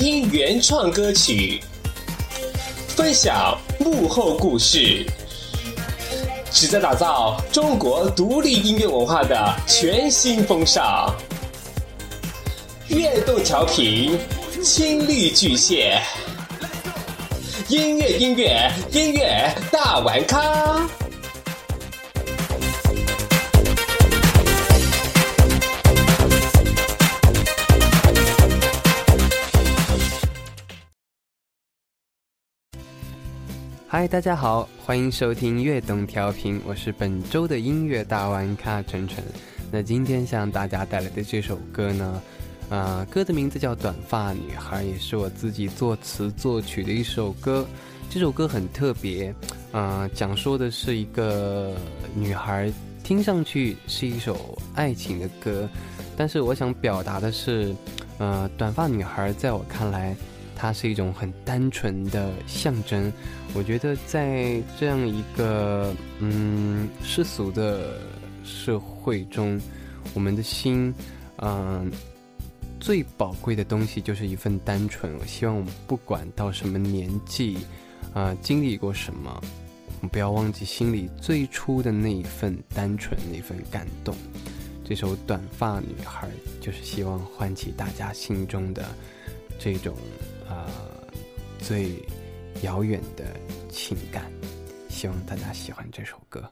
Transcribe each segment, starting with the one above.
听原创歌曲，分享幕后故事，旨在打造中国独立音乐文化的全新风尚。悦动调频，亲历巨蟹，音乐音乐音乐大玩咖。嗨，大家好，欢迎收听悦动调频，我是本周的音乐大玩咖晨晨。那今天向大家带来的这首歌呢，啊，歌的名字叫《短发女孩》，也是我自己作词作曲的一首歌。这首歌很特别，啊，讲述的是一个女孩，听上去是一首爱情的歌，但是我想表达的是，呃，短发女孩在我看来。它是一种很单纯的象征，我觉得在这样一个嗯世俗的社会中，我们的心，嗯，最宝贵的东西就是一份单纯。我希望我们不管到什么年纪，啊，经历过什么，我们不要忘记心里最初的那一份单纯，那份感动。这首《短发女孩》就是希望唤起大家心中的这种。呃，最遥远的情感，希望大家喜欢这首歌。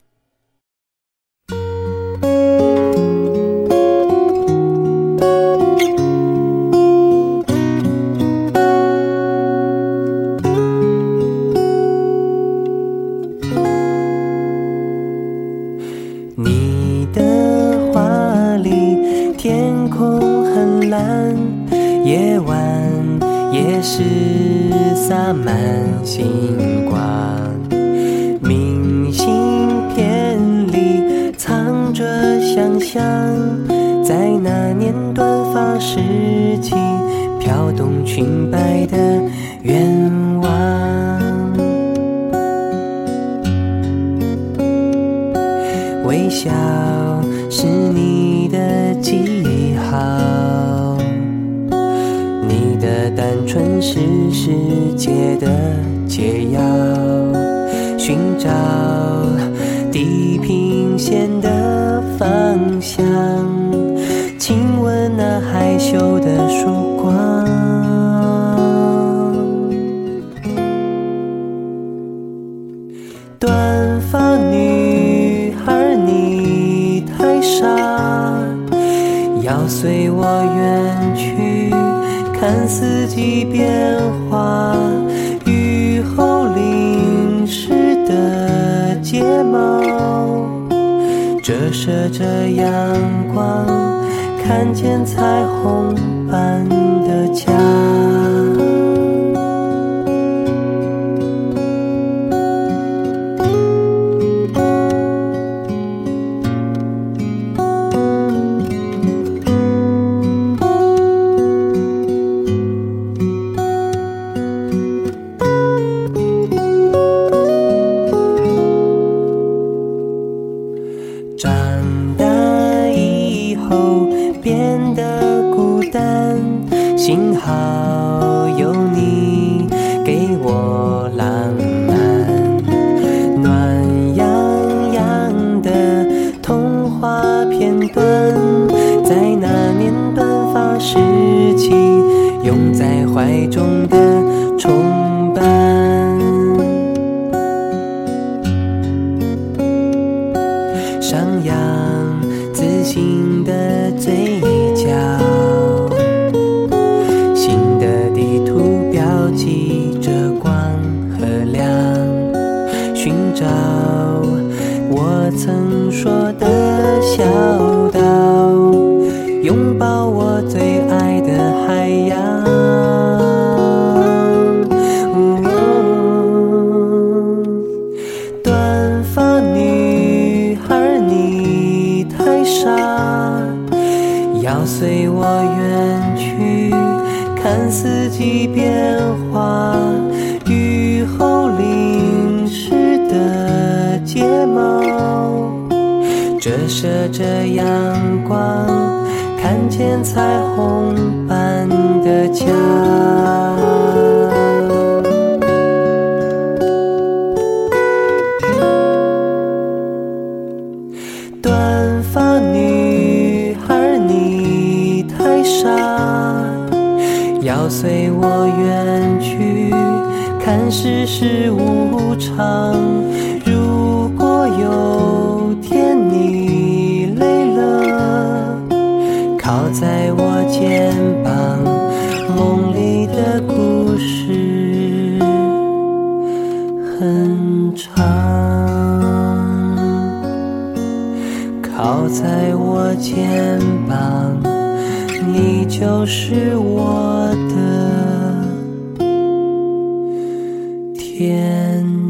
你的画里，天空很蓝，夜晚。也是洒满星光，明信片里藏着想象，在那年短发时期飘动裙摆的愿望，微笑是你的记号。单纯是世界的解药，寻找地平线的方看四季变化，雨后淋湿的睫毛，折射着阳光，看见彩虹般的家。长大以后变得孤单幸好要借着光和亮寻找我曾说的小岛拥抱我最爱的海洋。呜短发女孩你太傻要随我远去看四季变化。雨后淋湿的睫毛，折射着阳光，看见彩虹般的家。短随我远去，看世事无常。如果有天你累了，靠在我肩膀，梦里的故事很长。靠在我肩膀，你就是我的天。